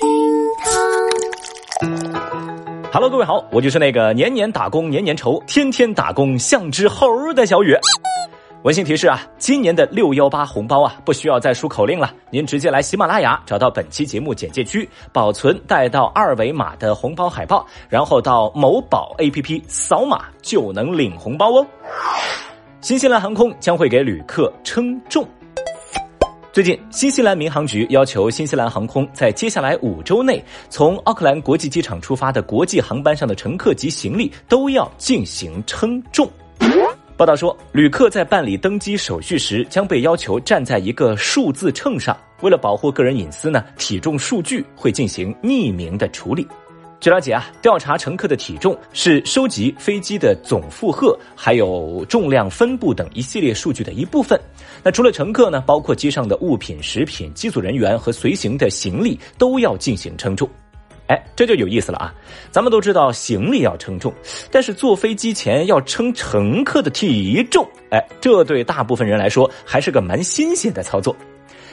厅堂。Hello，各位好，我就是那个年年打工年年愁，天天打工像只猴的小雨。温馨提示啊，今年的六幺八红包啊，不需要再输口令了，您直接来喜马拉雅找到本期节目简介区，保存带到二维码的红包海报，然后到某宝 APP 扫码就能领红包哦。新西兰航空将会给旅客称重。最近，新西兰民航局要求新西兰航空在接下来五周内，从奥克兰国际机场出发的国际航班上的乘客及行李都要进行称重。报道说，旅客在办理登机手续时将被要求站在一个数字秤上。为了保护个人隐私呢，体重数据会进行匿名的处理。据了解啊，调查乘客的体重是收集飞机的总负荷，还有重量分布等一系列数据的一部分。那除了乘客呢，包括机上的物品、食品、机组人员和随行的行李都要进行称重。哎，这就有意思了啊！咱们都知道行李要称重，但是坐飞机前要称乘客的体重，哎，这对大部分人来说还是个蛮新鲜的操作。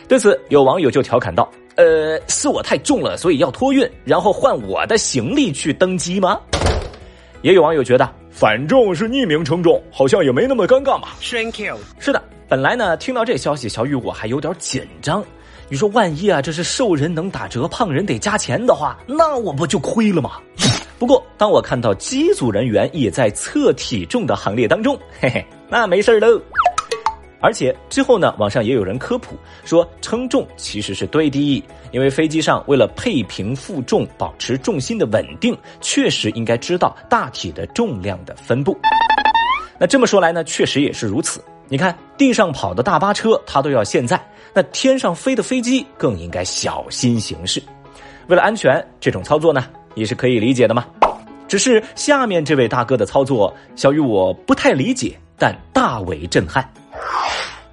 对此，有网友就调侃道：“呃，是我太重了，所以要托运，然后换我的行李去登机吗？”也有网友觉得，反正是匿名称重，好像也没那么尴尬嘛。Thank you。是的，本来呢，听到这消息，小雨我还有点紧张。你说万一啊，这是瘦人能打折，胖人得加钱的话，那我不就亏了吗？不过，当我看到机组人员也在测体重的行列当中，嘿嘿，那没事喽。而且之后呢，网上也有人科普说，称重其实是对的，因为飞机上为了配平负重，保持重心的稳定，确实应该知道大体的重量的分布。那这么说来呢，确实也是如此。你看，地上跑的大巴车，它都要现在；那天上飞的飞机更应该小心行事。为了安全，这种操作呢也是可以理解的嘛。只是下面这位大哥的操作，小雨我不太理解，但大为震撼。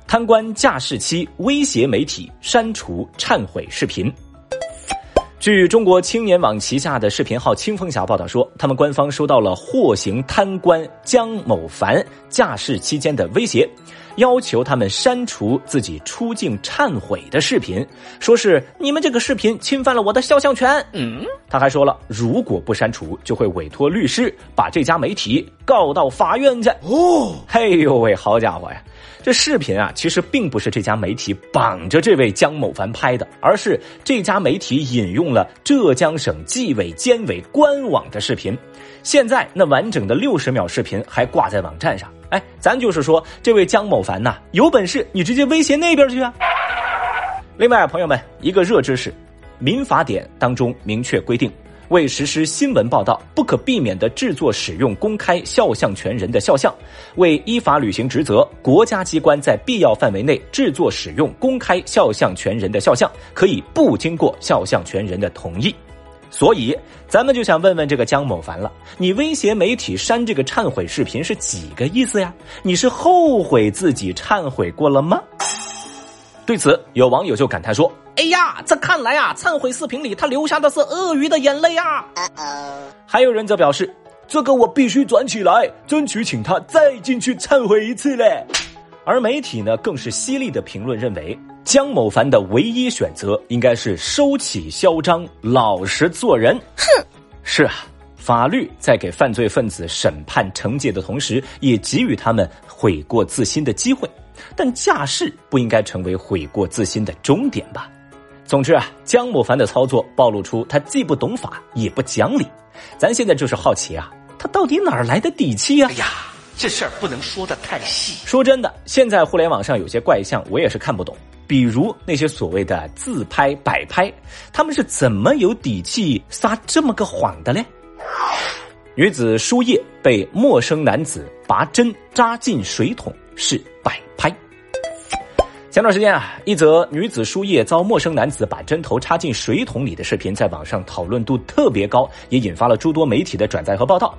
贪官驾驶期威胁媒体删除忏悔视频。据中国青年网旗下的视频号“清风侠”报道说，他们官方收到了获刑贪官江某凡驾驶期间的威胁，要求他们删除自己出境忏悔的视频，说是你们这个视频侵犯了我的肖像权。嗯，他还说了，如果不删除，就会委托律师把这家媒体告到法院去。哦，嘿呦喂，好家伙呀！这视频啊，其实并不是这家媒体绑着这位江某凡拍的，而是这家媒体引用了浙江省纪委监委官网的视频。现在那完整的六十秒视频还挂在网站上。哎，咱就是说，这位江某凡呐、有本事你直接威胁那边去啊！另外，朋友们，一个热知识，《民法典》当中明确规定。为实施新闻报道，不可避免的制作、使用、公开肖像权人的肖像；为依法履行职责，国家机关在必要范围内制作、使用、公开肖像权人的肖像，可以不经过肖像权人的同意。所以，咱们就想问问这个江某凡了：你威胁媒体删这个忏悔视频是几个意思呀？你是后悔自己忏悔过了吗？对此，有网友就感叹说：“哎呀，这看来啊，忏悔视频里他流下的是鳄鱼的眼泪啊！”还有人则表示：“这个我必须转起来，争取请他再进去忏悔一次嘞。”而媒体呢，更是犀利的评论认为，江某凡的唯一选择应该是收起嚣张，老实做人。哼，是啊，法律在给犯罪分子审判惩戒的同时，也给予他们悔过自新的机会。但架势不应该成为悔过自新的终点吧？总之啊，江某凡的操作暴露出他既不懂法也不讲理。咱现在就是好奇啊，他到底哪儿来的底气啊？哎呀，这事儿不能说的太细。说真的，现在互联网上有些怪象，我也是看不懂。比如那些所谓的自拍、摆拍，他们是怎么有底气撒这么个谎的嘞？女子输液被陌生男子拔针扎进水桶是摆拍。前段时间啊，一则女子输液遭陌生男子把针头插进水桶里的视频在网上讨论度特别高，也引发了诸多媒体的转载和报道。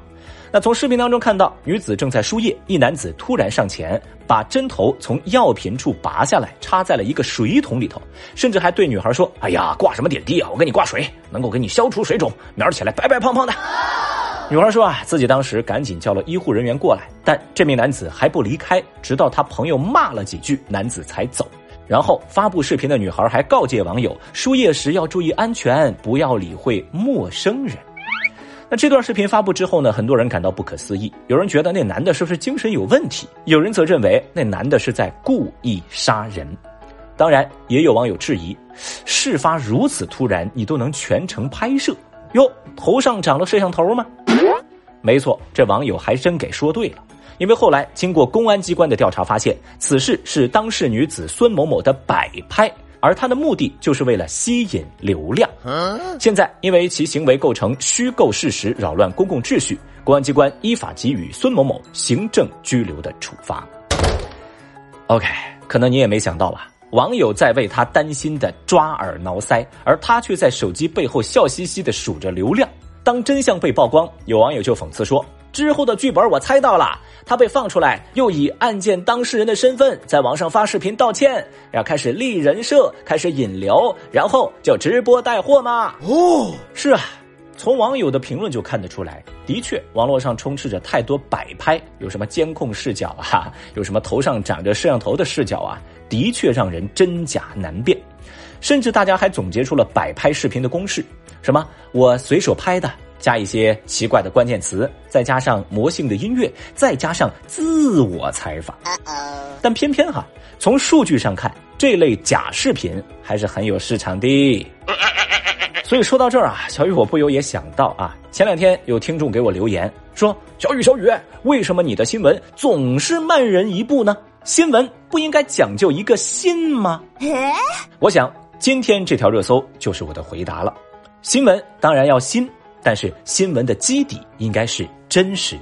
那从视频当中看到，女子正在输液，一男子突然上前，把针头从药瓶处拔下来，插在了一个水桶里头，甚至还对女孩说：“哎呀，挂什么点滴啊？我给你挂水，能够给你消除水肿，苗儿起来白白胖胖的。”女孩说啊，自己当时赶紧叫了医护人员过来，但这名男子还不离开，直到他朋友骂了几句，男子才走。然后发布视频的女孩还告诫网友，输液时要注意安全，不要理会陌生人。那这段视频发布之后呢，很多人感到不可思议。有人觉得那男的是不是精神有问题？有人则认为那男的是在故意杀人。当然，也有网友质疑，事发如此突然，你都能全程拍摄，哟，头上长了摄像头吗？没错，这网友还真给说对了。因为后来经过公安机关的调查，发现此事是当事女子孙某某的摆拍，而她的目的就是为了吸引流量。现在因为其行为构成虚构事实，扰乱公共秩序，公安机关依法给予孙某某行政拘留的处罚。OK，可能你也没想到吧？网友在为他担心的抓耳挠腮，而他却在手机背后笑嘻嘻的数着流量。当真相被曝光，有网友就讽刺说。之后的剧本我猜到了，他被放出来，又以案件当事人的身份在网上发视频道歉，然后开始立人设，开始引流，然后就直播带货吗？哦，是啊，从网友的评论就看得出来，的确，网络上充斥着太多摆拍，有什么监控视角啊，有什么头上长着摄像头的视角啊，的确让人真假难辨，甚至大家还总结出了摆拍视频的公式，什么我随手拍的。加一些奇怪的关键词，再加上魔性的音乐，再加上自我采访，但偏偏哈，从数据上看，这类假视频还是很有市场的。所以说到这儿啊，小雨我不由也想到啊，前两天有听众给我留言说：“小雨小雨，为什么你的新闻总是慢人一步呢？新闻不应该讲究一个新吗？” 我想今天这条热搜就是我的回答了。新闻当然要新。但是新闻的基底应该是真实，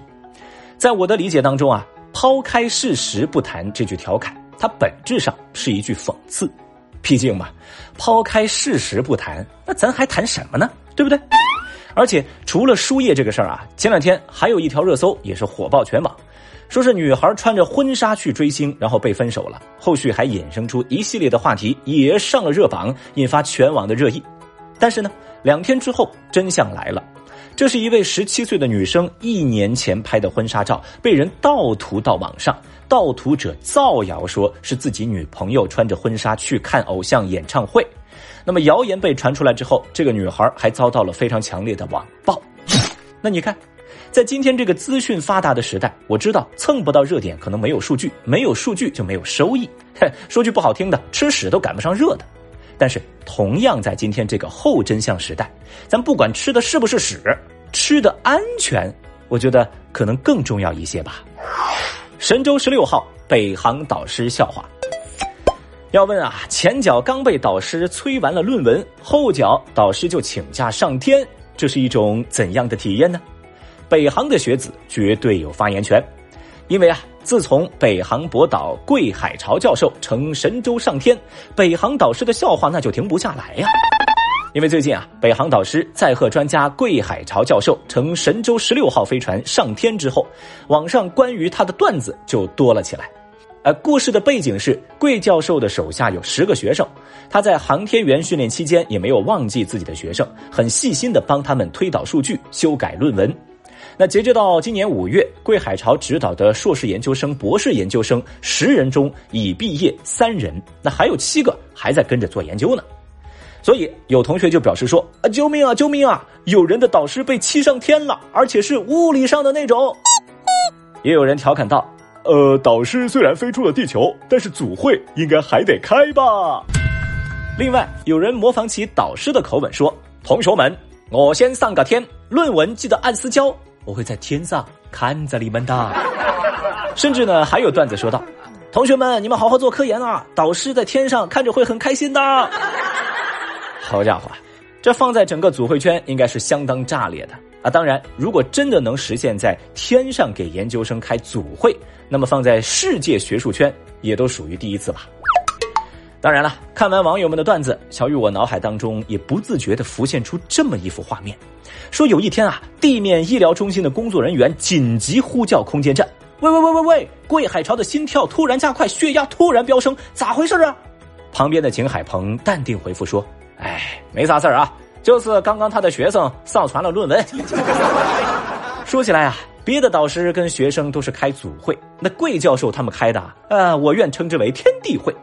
在我的理解当中啊，抛开事实不谈这句调侃，它本质上是一句讽刺。毕竟嘛，抛开事实不谈，那咱还谈什么呢？对不对？而且除了输液这个事儿啊，前两天还有一条热搜也是火爆全网，说是女孩穿着婚纱去追星，然后被分手了。后续还衍生出一系列的话题，也上了热榜，引发全网的热议。但是呢？两天之后，真相来了，这是一位十七岁的女生一年前拍的婚纱照，被人盗图到网上。盗图者造谣说是自己女朋友穿着婚纱去看偶像演唱会。那么谣言被传出来之后，这个女孩还遭到了非常强烈的网暴。那你看，在今天这个资讯发达的时代，我知道蹭不到热点可能没有数据，没有数据就没有收益。说句不好听的，吃屎都赶不上热的。但是，同样在今天这个后真相时代，咱不管吃的是不是屎，吃的安全，我觉得可能更重要一些吧。神舟十六号北航导师笑话，要问啊，前脚刚被导师催完了论文，后脚导师就请假上天，这是一种怎样的体验呢？北航的学子绝对有发言权，因为啊。自从北航博导桂海潮教授乘神舟上天，北航导师的笑话那就停不下来呀。因为最近啊，北航导师载荷专家桂海潮教授乘神舟十六号飞船上天之后，网上关于他的段子就多了起来。呃，故事的背景是桂教授的手下有十个学生，他在航天员训练期间也没有忘记自己的学生，很细心的帮他们推导数据、修改论文。那截止到今年五月，桂海潮指导的硕士研究生、博士研究生十人中已毕业三人，那还有七个还在跟着做研究呢。所以有同学就表示说：“啊，救命啊，救命啊！有人的导师被气上天了，而且是物理上的那种。”也有人调侃道：“呃，导师虽然飞出了地球，但是组会应该还得开吧。”另外，有人模仿起导师的口吻说：“同学们，我先上个天，论文记得按时交。”我会在天上看着你们的，甚至呢，还有段子说道：“同学们，你们好好做科研啊，导师在天上看着会很开心的。”好家伙，这放在整个组会圈应该是相当炸裂的啊！当然，如果真的能实现在天上给研究生开组会，那么放在世界学术圈也都属于第一次吧。当然了，看完网友们的段子，小雨我脑海当中也不自觉地浮现出这么一幅画面：说有一天啊，地面医疗中心的工作人员紧急呼叫空间站，喂喂喂喂喂，桂海潮的心跳突然加快，血压突然飙升，咋回事啊？旁边的景海鹏淡定回复说：“哎，没啥事儿啊，就是刚刚他的学生上传了论文。”说起来啊，别的导师跟学生都是开组会，那桂教授他们开的，呃，我愿称之为天地会。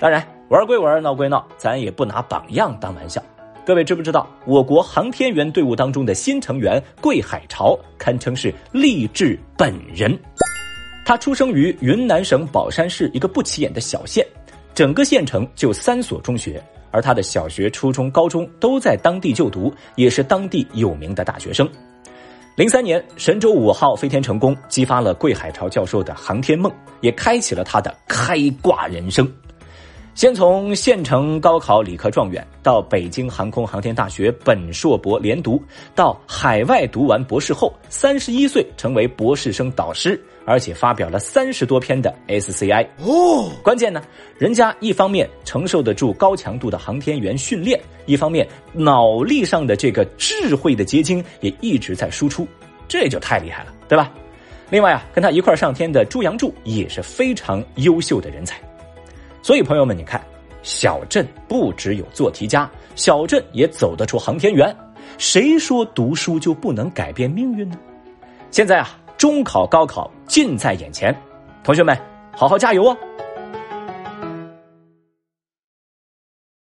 当然，玩归玩，闹归闹，咱也不拿榜样当玩笑。各位知不知道，我国航天员队伍当中的新成员桂海潮堪称是励志本人。他出生于云南省保山市一个不起眼的小县，整个县城就三所中学，而他的小学、初中、高中都在当地就读，也是当地有名的大学生。零三年，神舟五号飞天成功，激发了桂海潮教授的航天梦，也开启了他的开挂人生。先从县城高考理科状元，到北京航空航天大学本硕博连读，到海外读完博士后，三十一岁成为博士生导师，而且发表了三十多篇的 SCI。哦，关键呢，人家一方面承受得住高强度的航天员训练，一方面脑力上的这个智慧的结晶也一直在输出，这就太厉害了，对吧？另外啊，跟他一块上天的朱杨柱也是非常优秀的人才。所以，朋友们，你看，小镇不只有做题家，小镇也走得出航天员。谁说读书就不能改变命运呢？现在啊，中考、高考近在眼前，同学们，好好加油哦！